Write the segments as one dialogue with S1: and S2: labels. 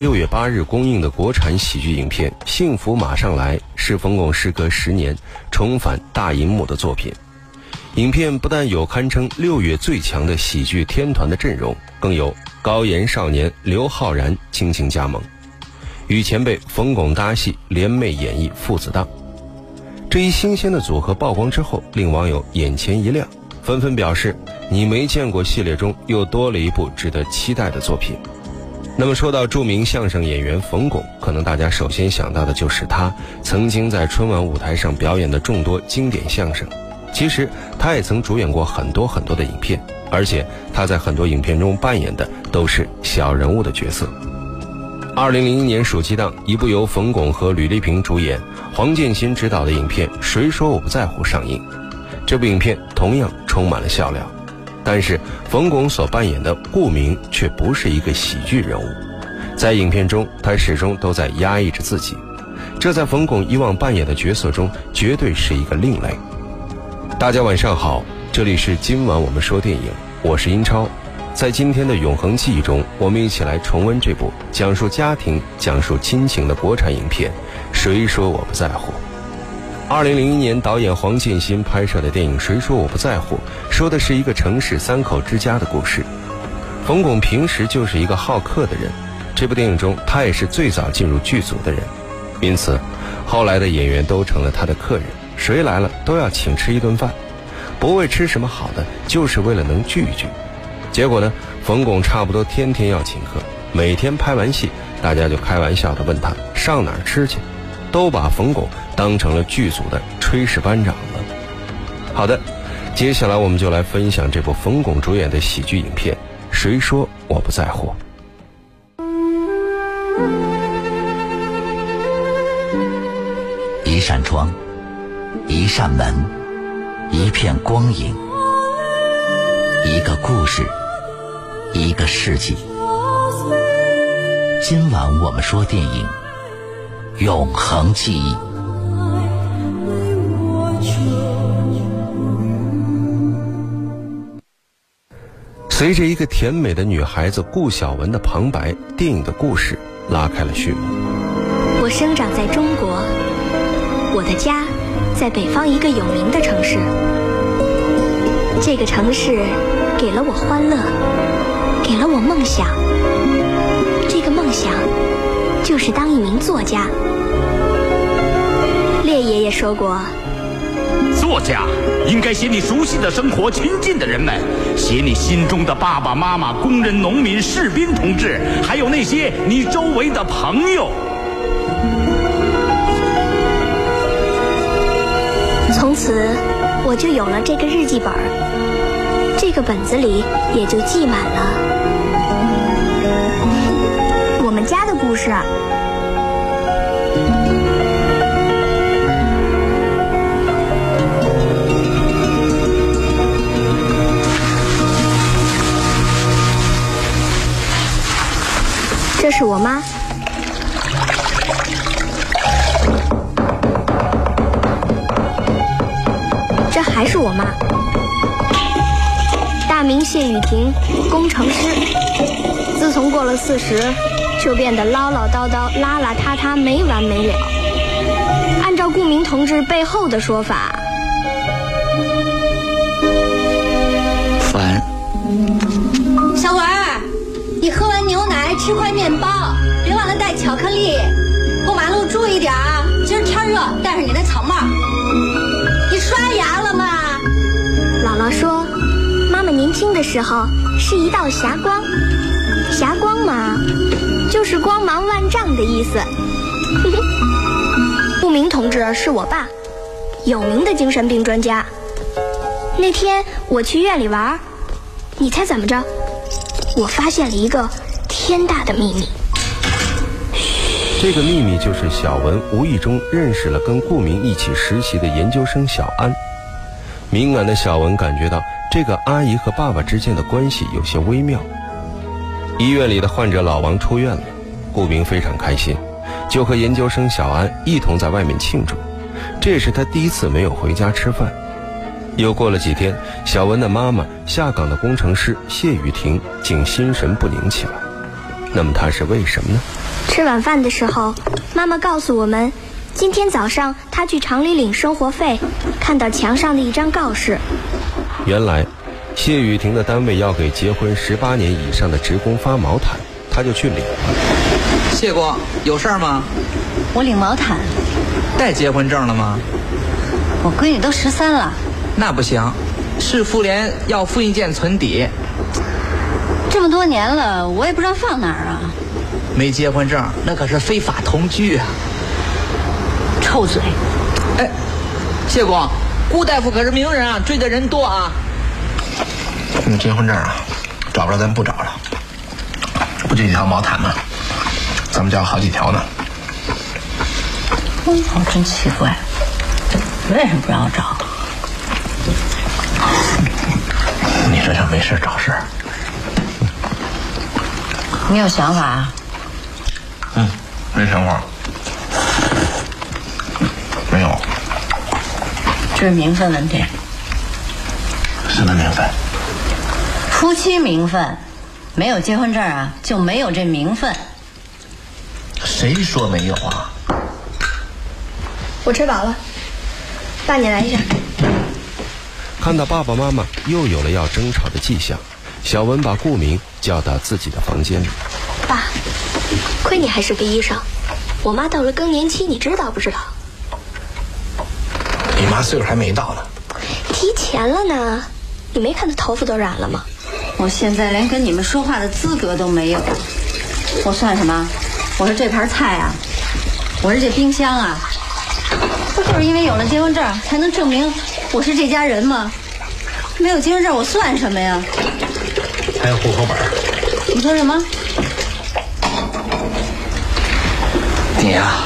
S1: 六月八日公映的国产喜剧影片《幸福马上来》是冯巩时隔十年重返大银幕的作品。影片不但有堪称六月最强的喜剧天团的阵容，更有高颜少年刘昊然倾情加盟，与前辈冯巩搭戏联袂演绎父子档。这一新鲜的组合曝光之后，令网友眼前一亮，纷纷表示：“你没见过系列中又多了一部值得期待的作品。”那么说到著名相声演员冯巩，可能大家首先想到的就是他曾经在春晚舞台上表演的众多经典相声。其实他也曾主演过很多很多的影片，而且他在很多影片中扮演的都是小人物的角色。二零零一年暑期档，一部由冯巩和吕丽萍主演、黄建新执导的影片《谁说我不在乎》上映。这部影片同样充满了笑料。但是冯巩所扮演的顾明却不是一个喜剧人物，在影片中他始终都在压抑着自己，这在冯巩以往扮演的角色中绝对是一个另类。大家晚上好，这里是今晚我们说电影，我是英超，在今天的永恒记忆中，我们一起来重温这部讲述家庭、讲述亲情的国产影片《谁说我不在乎》。二零零一年，导演黄建新拍摄的电影《谁说我不在乎》，说的是一个城市三口之家的故事。冯巩平时就是一个好客的人，这部电影中他也是最早进入剧组的人，因此后来的演员都成了他的客人，谁来了都要请吃一顿饭，不为吃什么好的，就是为了能聚一聚。结果呢，冯巩差不多天天要请客，每天拍完戏，大家就开玩笑的问他上哪儿吃去。都把冯巩当成了剧组的炊事班长了。好的，接下来我们就来分享这部冯巩主演的喜剧影片《谁说我不在乎》。
S2: 一扇窗，一扇门，一片光影，一个故事，一个世纪。今晚我们说电影。永恒记忆。
S1: 随着一个甜美的女孩子顾晓雯的旁白，电影的故事拉开了序幕。
S3: 我生长在中国，我的家在北方一个有名的城市。这个城市给了我欢乐，给了我梦想。这个梦想。就是当一名作家。列爷爷说过，
S4: 作家应该写你熟悉的生活、亲近的人们，写你心中的爸爸妈妈、工人、农民、士兵同志，还有那些你周围的朋友。
S3: 从此，我就有了这个日记本这个本子里也就记满了我们。家的故事，这是我妈，这还是我妈，大名谢雨婷，工程师，自从过了四十。就变得唠唠叨叨、邋邋遢遢、没完没了。按照顾明同志背后的说法，
S5: 吃块面包，别忘了带巧克力。过马路注意点啊！今儿天热，戴上你那草帽。你刷牙了吗？
S3: 姥姥说，妈妈年轻的时候是一道霞光，霞光嘛。就是光芒万丈的意思。不明同志是我爸，有名的精神病专家。那天我去院里玩，你猜怎么着？我发现了一个天大的秘密。
S1: 这个秘密就是小文无意中认识了跟顾明一起实习的研究生小安。敏感的小文感觉到这个阿姨和爸爸之间的关系有些微妙。医院里的患者老王出院了，顾明非常开心，就和研究生小安一同在外面庆祝。这也是他第一次没有回家吃饭。又过了几天，小文的妈妈下岗的工程师谢雨婷竟心神不宁起来。那么她是为什么呢？
S3: 吃晚饭的时候，妈妈告诉我们，今天早上她去厂里领生活费，看到墙上的一张告示。
S1: 原来，谢雨婷的单位要给结婚十八年以上的职工发毛毯，她就去领了。
S6: 谢工，有事儿吗？
S5: 我领毛毯，
S6: 带结婚证了吗？
S5: 我闺女都十三了，
S6: 那不行，市妇联要复印件存底，
S5: 这么多年了，我也不知道放哪儿啊。
S6: 没结婚证那可是非法同居啊！
S5: 臭嘴，
S6: 哎，谢公，顾大夫可是名人啊，追的人多啊。
S7: 那结婚证啊，找不着咱不找了，不就一条毛毯吗？咱们家有好几条呢。
S5: 哦，真奇怪，为什么不让我找？
S7: 你这叫没事找事儿。
S5: 你有想法啊？
S7: 嗯，没想法。没有，
S5: 这是名分问题，
S7: 什么名分？
S5: 夫妻名分，没有结婚证啊，就没有这名分。
S7: 谁说没有啊？
S3: 我吃饱了，爸你来一下。
S1: 看到爸爸妈妈又有了要争吵的迹象，小文把顾明叫到自己的房间里。
S3: 爸，亏你还是个医生，我妈到了更年期，你知道不知道？
S7: 你妈岁数还没到呢。
S3: 提前了呢，你没看她头发都染了吗？
S5: 我现在连跟你们说话的资格都没有，我算什么？我是这盘菜啊，我是这冰箱啊，不就是因为有了结婚证才能证明我是这家人吗？没有结婚证我算什么呀？
S7: 还有户口本儿。
S5: 你说什么？
S6: 你呀、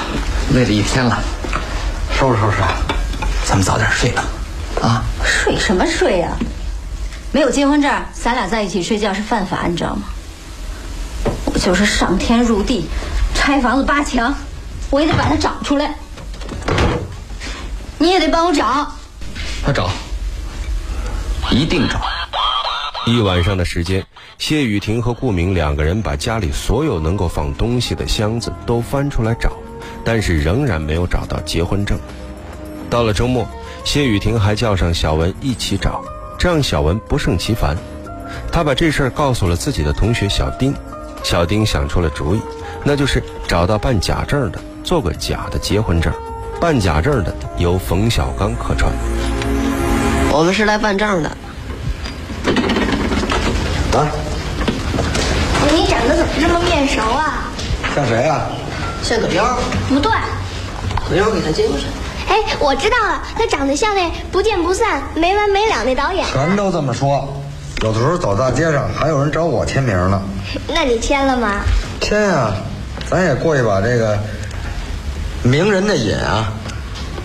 S6: 累了一天了，收拾收拾，咱们早点睡吧。啊，
S5: 睡什么睡呀、没有结婚证，咱俩在一起睡觉是犯法，你知道吗？我就是上天入地，拆房子扒墙，我也得把它找出来。你也得帮我找。
S6: 他找，一定找。
S1: 一晚上的时间，谢雨婷和顾明两个人把家里所有能够放东西的箱子都翻出来找，但是仍然没有找到结婚证。到了周末，谢雨婷还叫上小文一起找，这让小文不胜其烦。他把这事儿告诉了自己的同学小丁，小丁想出了主意，那就是找到办假证的，做个假的结婚证。办假证的由冯小刚客串。
S8: 我们是来办证的。
S7: 啊，
S3: 你长得怎么这么面熟啊？
S7: 像谁啊？
S8: 像葛优，
S3: 不对，
S8: 葛优给他精神。
S3: 哎，我知道了，他长得像那不见不散、没完没了那导演。
S9: 全都这么说，有的时候走大街上还有人找我签名呢。
S3: 那你签了吗？
S9: 签啊、咱也过一把这个名人的瘾啊！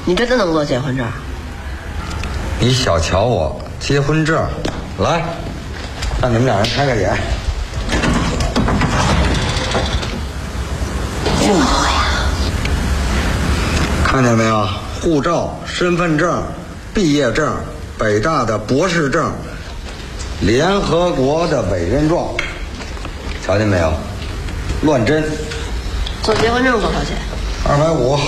S8: 你真的能做结婚证？
S9: 你小瞧我，结婚证，来，让你们俩人开开眼。这么多呀看见没有？护照、身份证、毕业证、北大的博士证、联合国的委任状，瞧见没有？乱真，
S8: 做结婚证多少钱？
S9: 二百五，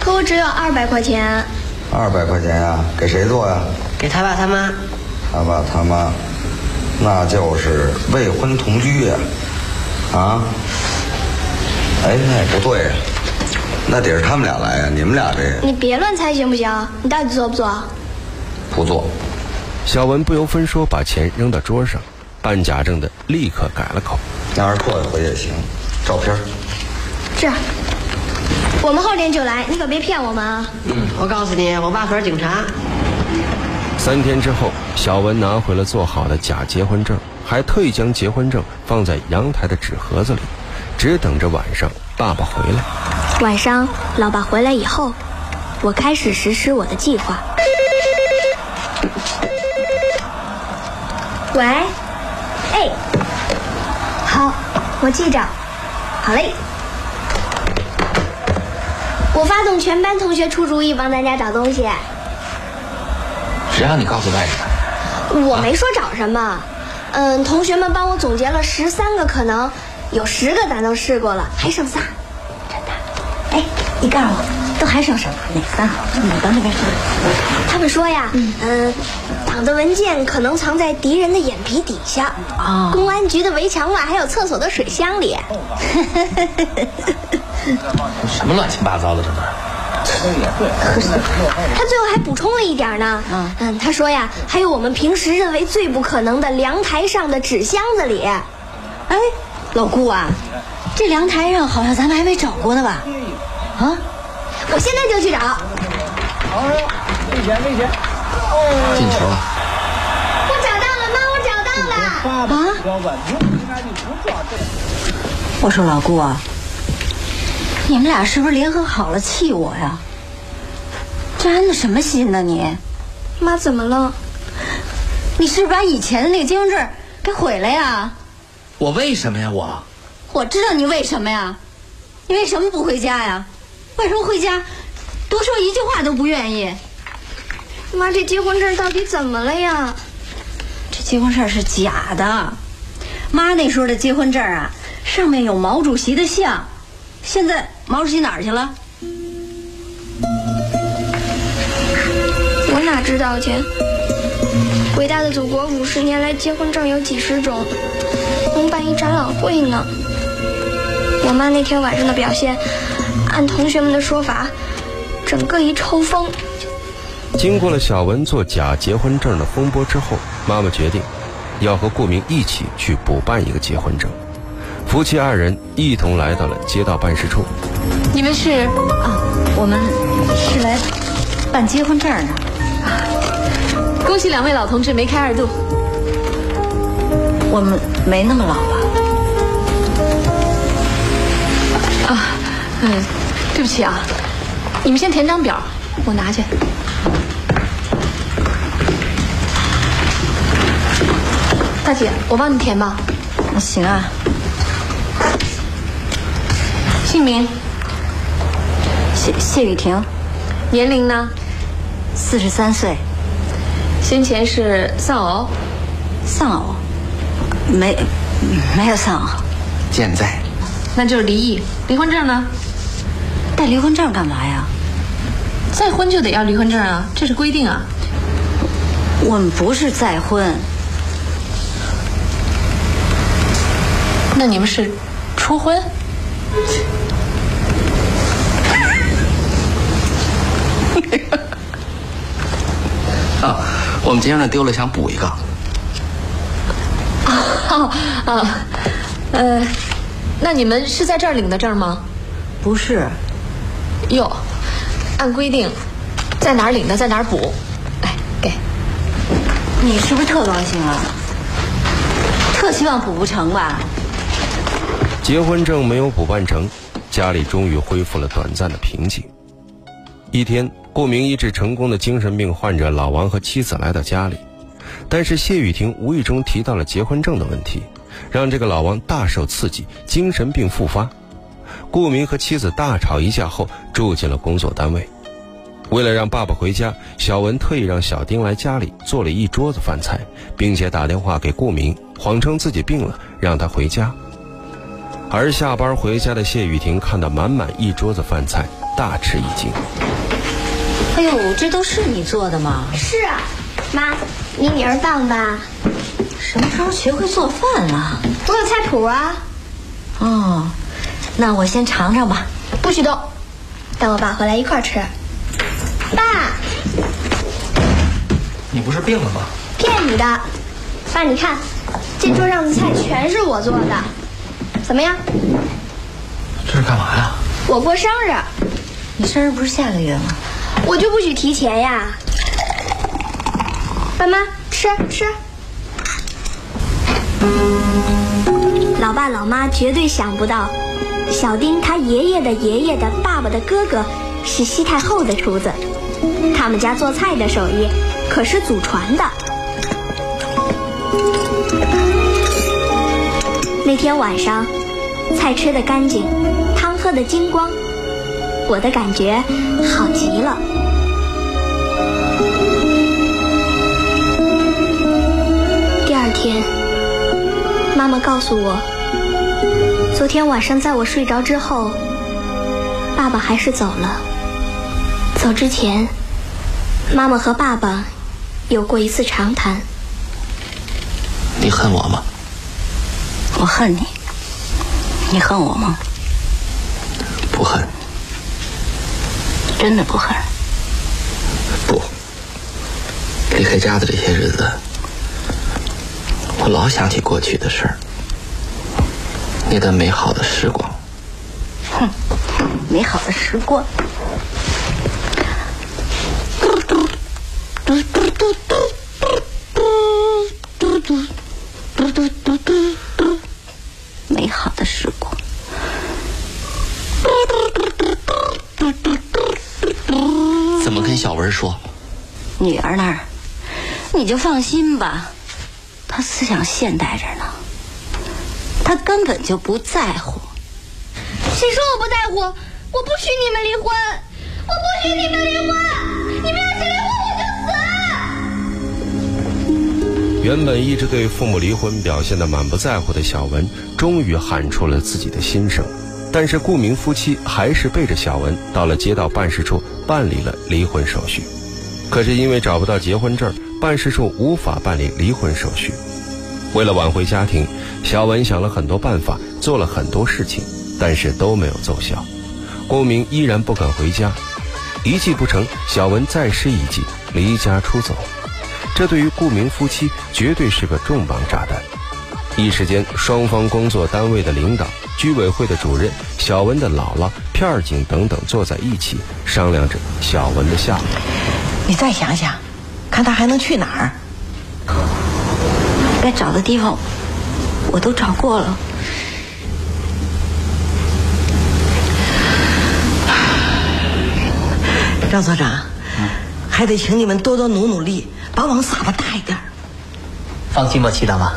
S3: 可我只有二百块钱。
S9: 二百块钱呀、给谁做呀？
S8: 给他爸他妈。
S9: 他爸他妈，那就是未婚同居呀、啊，哎，那也不对呀、那得是他们俩来呀、你们俩这
S3: 你别乱猜行不行？你到底做不做？
S9: 不做。
S1: 小文不由分说把钱扔到桌上，办假证的立刻改了口。
S9: 要是过一回也行，照片儿
S3: 是。我们后天就来，你可别骗我们啊！
S8: 我告诉你，我爸可是警察。
S1: 三天之后，小文拿回了做好的假结婚证，还特意将结婚证放在阳台的纸盒子里，只等着晚上爸爸回来。
S3: 晚上老爸回来以后，我开始实施我的计划。喂，哎，好，我记着，好嘞。我发动全班同学出主意帮咱家找东西，
S6: 谁让你告诉外人的？
S3: 我没说找什么。嗯，同学们帮我总结了十三个可能，有十个咱都试过了，还剩仨。
S5: 真的哎，你告诉我，都还剩什么？哪三好？你到那边去。
S3: 他们说呀，嗯、党的文件可能藏在敌人的眼皮底下，
S5: 哦
S3: 公安局的围墙外，还有厕所的水箱里。
S7: 什么乱七八糟的这都是。
S3: 他最后还补充了一点呢，嗯他说呀，还有我们平时认为最不可能的凉台上的纸箱子里，
S5: 哎，老顾啊，这凉台上好像咱们还没找过呢吧？啊，
S3: 我现在就去找。
S7: 进球了。
S3: 我找到了，妈，我找到了。
S5: 啊！我说老顾啊，你们俩是不是联合好了气我呀？这安的什么心呢你？
S3: 妈怎么了？
S5: 你是不是把以前的那个结婚证给毁了呀？
S7: 我为什么呀？我
S5: 我知道你为什么呀？你为什么不回家呀？为什么回家多说一句话都不愿意？
S3: 妈，这结婚证到底怎么了呀？
S5: 这结婚证是假的，妈那时候的结婚证啊，上面有毛主席的像，现在毛主席哪儿去了？
S3: 我哪知道去？伟大的祖国五十年来结婚证有几十种，能办一展览会呢。我妈那天晚上的表现，按同学们的说法，整个一抽风。
S1: 经过了小文做假结婚证的风波之后，妈妈决定要和顾明一起去补办一个结婚证。夫妻二人一同来到了街道办事处。
S10: 你们是
S5: 啊，我们是来办结婚证的。
S10: 啊恭喜两位老同志梅开二度。
S5: 我们没那么老吧？
S10: 啊，嗯，对不起啊，你们先填张表，我拿去。大姐，我帮你填吧。
S5: 那行啊。
S10: 姓名？
S5: 谢谢雨婷。
S10: 年龄呢？
S5: 四十三岁。
S10: 先前是丧偶？
S5: 丧偶？没，没有丧偶。
S7: 健在。
S10: 那就是离异。离婚证呢？
S5: 带离婚证干嘛呀？
S10: 再婚就得要离婚证啊，这是规定啊。
S5: 我们不是再婚。
S10: 那你们是初婚？
S6: 啊，我们结婚证丢了，想补一个。
S10: 哦哦，呃，那你们是在这儿领的证吗？
S5: 不是。
S10: 哟，按规定，在哪儿领的在哪儿补。来，给。
S5: 你是不是特高兴啊？特希望补不成吧？
S1: 结婚证没有补办成，家里终于恢复了短暂的平静。一天，顾明医治成功的精神病患者老王和妻子来到家里，但是谢雨婷无意中提到了结婚证的问题，让这个老王大受刺激，精神病复发。顾明和妻子大吵一架后，住进了工作单位。为了让爸爸回家，小文特意让小丁来家里做了一桌子饭菜，并且打电话给顾明，谎称自己病了，让他回家。而下班回家的谢雨婷看到满满一桌子饭菜，大吃一惊。
S5: 哎呦，这都是你做的吗？
S3: 是啊，妈，你女儿棒吧？
S5: 什么时候学会做饭了？
S3: 我有菜谱啊。
S5: 哦，那我先尝尝吧。
S3: 不许动，等我爸回来一块儿吃。爸，
S7: 你不是病了吗？
S3: 骗你的。爸，你看，这桌上的菜全是我做的，怎么样？
S7: 这是干嘛呀？
S3: 我过生日。
S5: 你生日不是下个月吗？
S3: 我就不许提前呀。爸妈，吃吃。老爸老妈绝对想不到，小丁他爷爷的爷爷的爸爸的哥哥是西太后的厨子，他们家做菜的手艺可是祖传的。那天晚上，菜吃的干净，汤喝的精光，我的感觉好极了。第二天，妈妈告诉我，昨天晚上在我睡着之后，爸爸还是走了。走之前，妈妈和爸爸有过一次长谈。
S6: 你恨我吗？
S5: 我恨你。你恨我吗？
S6: 不恨。
S5: 真的不恨？
S6: 不。离开家的这些日子我老想起过去的事儿。那段美好的时光。
S5: 哼美好的时光。嘟嘟嘟嘟
S6: 小文说？
S5: 女儿那儿，你就放心吧，她思想现代着呢，她根本就不在乎。
S11: 谁说我不在乎？我不许你们离婚！我不许你们离婚！你们要是离婚，我就
S1: 死！原本一直对父母离婚表现的满不在乎的小文，终于喊出了自己的心声。但是顾明夫妻还是背着小文到了街道办事处办理了离婚手续。可是因为找不到结婚证，办事处无法办理离婚手续。为了挽回家庭，小文想了很多办法，做了很多事情。但是都没有奏效，顾明依然不肯回家，一计不成，小文再施一计，离家出走。这对于顾明夫妻绝对是个重磅炸弹。一时间，双方工作单位的领导、居委会的主任、小文的姥姥、片儿警等等坐在一起商量着小文的下落。
S12: 你再想想，看他还能去哪儿？
S5: 该找的地方我都找过了。
S12: 张所长，还得请你们多多努努力，把网撒的大一点。
S6: 放心吧，齐大妈。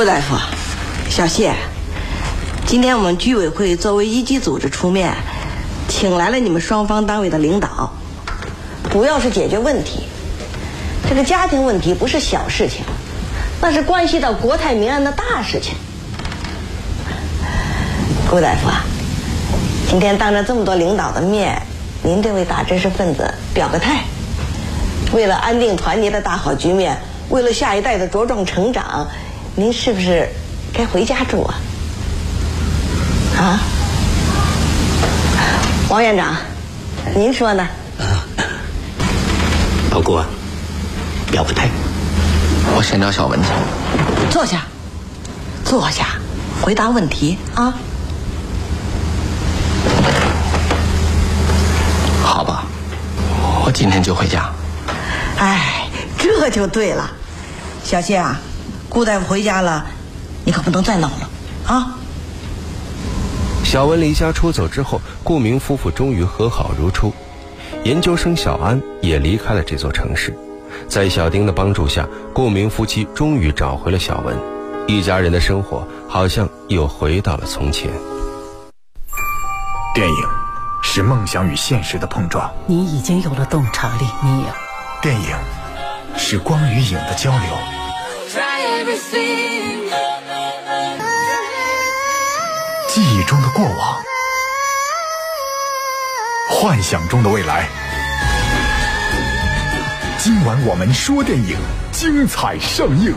S12: 顾大夫，小谢，今天我们居委会作为一级组织出面，请来了你们双方单位的领导，主要是解决问题。这个家庭问题不是小事情，那是关系到国泰民安的大事情。顾大夫啊。今天当着这么多领导的面，您这位大知识分子表个态。为了安定团结的大好局面，为了下一代的茁壮成长，您是不是该回家住啊？啊，王院长，您说呢？
S6: 老顾，表个态。我先找小文去。
S12: 坐下，坐下，回答问题啊。
S6: 好吧，我今天就回家。
S12: 哎，这就对了，小谢啊，顾大夫回家了，你可不能再闹了啊！
S1: 小文离家出走之后，顾明夫妇终于和好如初。研究生小安也离开了这座城市，在小丁的帮助下，顾明夫妻终于找回了小文，一家人的生活好像又回到了从前。
S13: 电影。是梦想与现实的碰撞。
S14: 你已经有了洞察力，你有。
S13: 电影是光与影的交流。记忆中的过往，幻想中的未来。今晚我们说电影，精彩上映。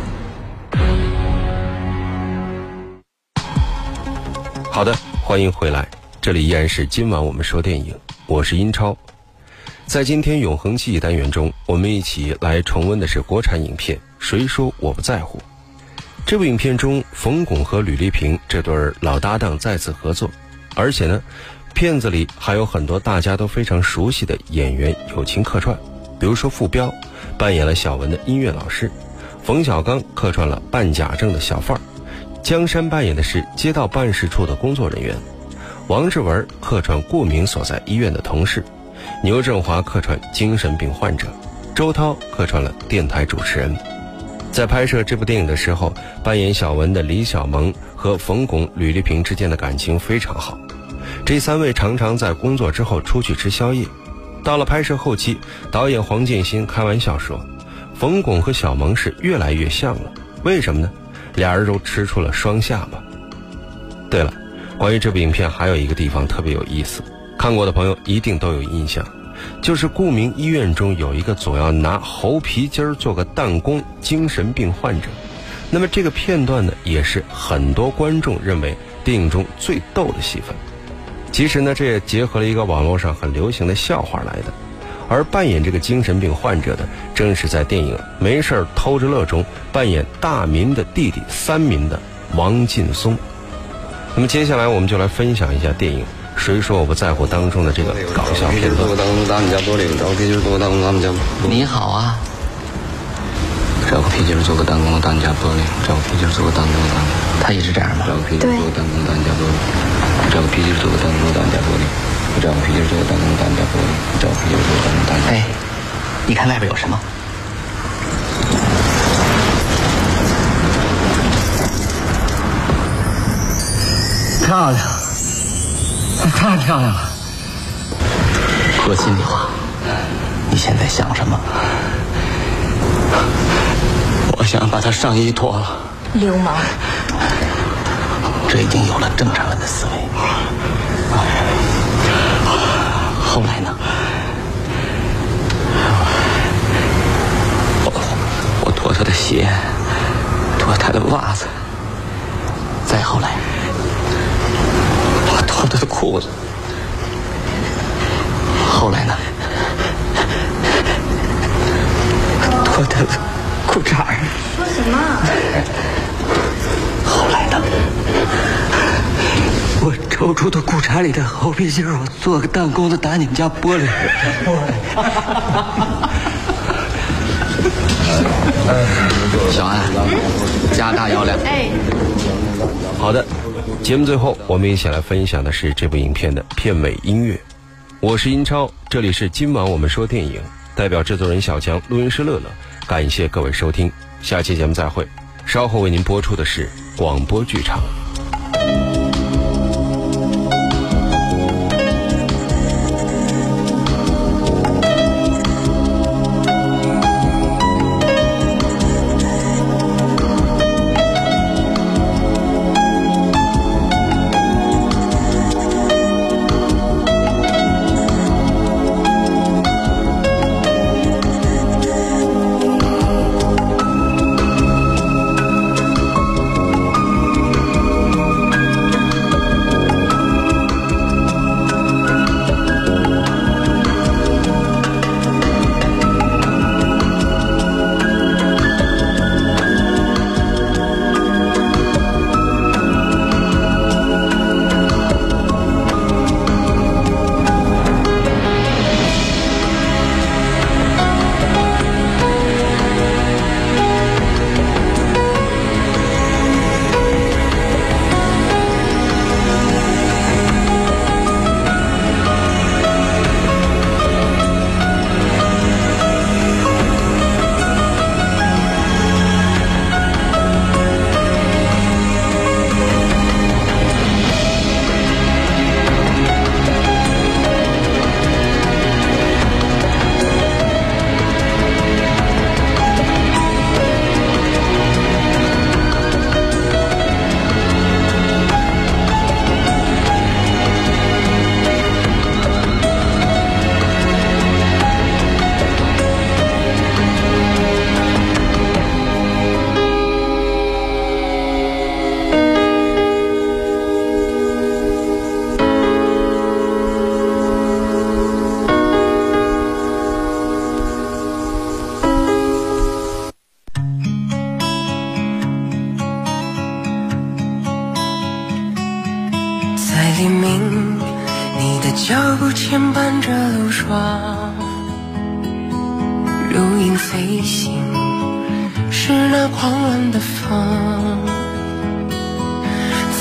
S1: 好的，欢迎回来。这里依然是今晚我们说电影，我是英超。在今天永恒记忆单元中，我们一起来重温的是国产影片《谁说我不在乎》。这部影片中，冯巩和吕丽萍这对老搭档再次合作，而且呢，片子里还有很多大家都非常熟悉的演员友情客串，比如说傅彪扮演了小文的音乐老师，冯小刚客串了办假证的小贩儿，江山扮演的是街道办事处的工作人员。王志文客串顾明所在医院的同事，牛振华客串精神病患者，周涛客串了电台主持人。在拍摄这部电影的时候，扮演小文的李小萌和冯巩、吕丽萍之间的感情非常好。这三位常常在工作之后出去吃宵夜。到了拍摄后期，导演黄建新开玩笑说：“冯巩和小萌是越来越像了。为什么呢？俩人都吃出了双下巴。”对了。关于这部影片，还有一个地方特别有意思，看过的朋友一定都有印象，就是顾名医院中有一个总要拿猴皮筋儿做个弹弓精神病患者。那么这个片段呢，也是很多观众认为电影中最逗的戏份。其实呢，这也结合了一个网络上很流行的笑话来的。而扮演这个精神病患者的，正是在电影《没事偷着乐》中扮演大民的弟弟三民的王劲松。那么接下来我们就来分享一下电影《谁说我不在乎》当中的这个搞笑片段。
S6: 你好啊，找个皮筋做个弹弓打你家玻璃，找个皮筋做个弹弓的当家。他也是这样吗？找个皮筋做个弹弓打你家玻璃，找个皮筋做个弹弓打你家玻璃，找个皮筋做个弹弓打你家玻璃，找个皮筋做个弹弓打你家。哎，你看外边有什么？
S9: 漂亮，太漂亮了。
S6: 说心里话，你现在想什么？我想把他上衣脱了。
S10: 流氓！
S6: 这已经有了正常人的思维。后来呢？我我脱他的鞋，脱他的袜子，再后来，他的裤子，后来呢？脱他的裤衩儿。
S11: 说什么？
S6: 后来呢？我抽出他裤衩里的猴皮筋儿，我做个弹弓子打你们家玻璃。小安，加大药量。
S10: 哎，
S1: 好的，节目最后我们一起来分享的是这部影片的片尾音乐。我是英超，这里是今晚我们说电影，代表制作人小强，录音师乐乐，感谢各位收听，下期节目再会。稍后为您播出的是广播剧场。
S15: 是那狂乱的风，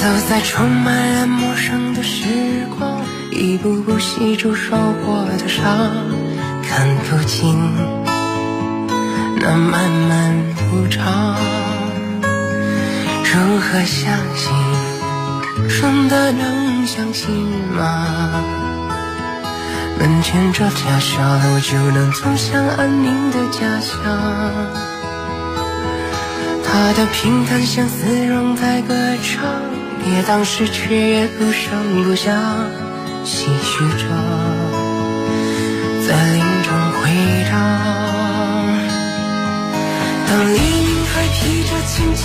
S15: 走在充满了陌生的时光，一步步细数受过的伤，看不清那漫漫无常，如何相信？真的能相信吗？门前这条小路就能走向安宁的家乡。他的平淡像丝绒在歌唱，别当时却也不声不响，唏嘘着在林中回荡。当黎明还披着轻轻。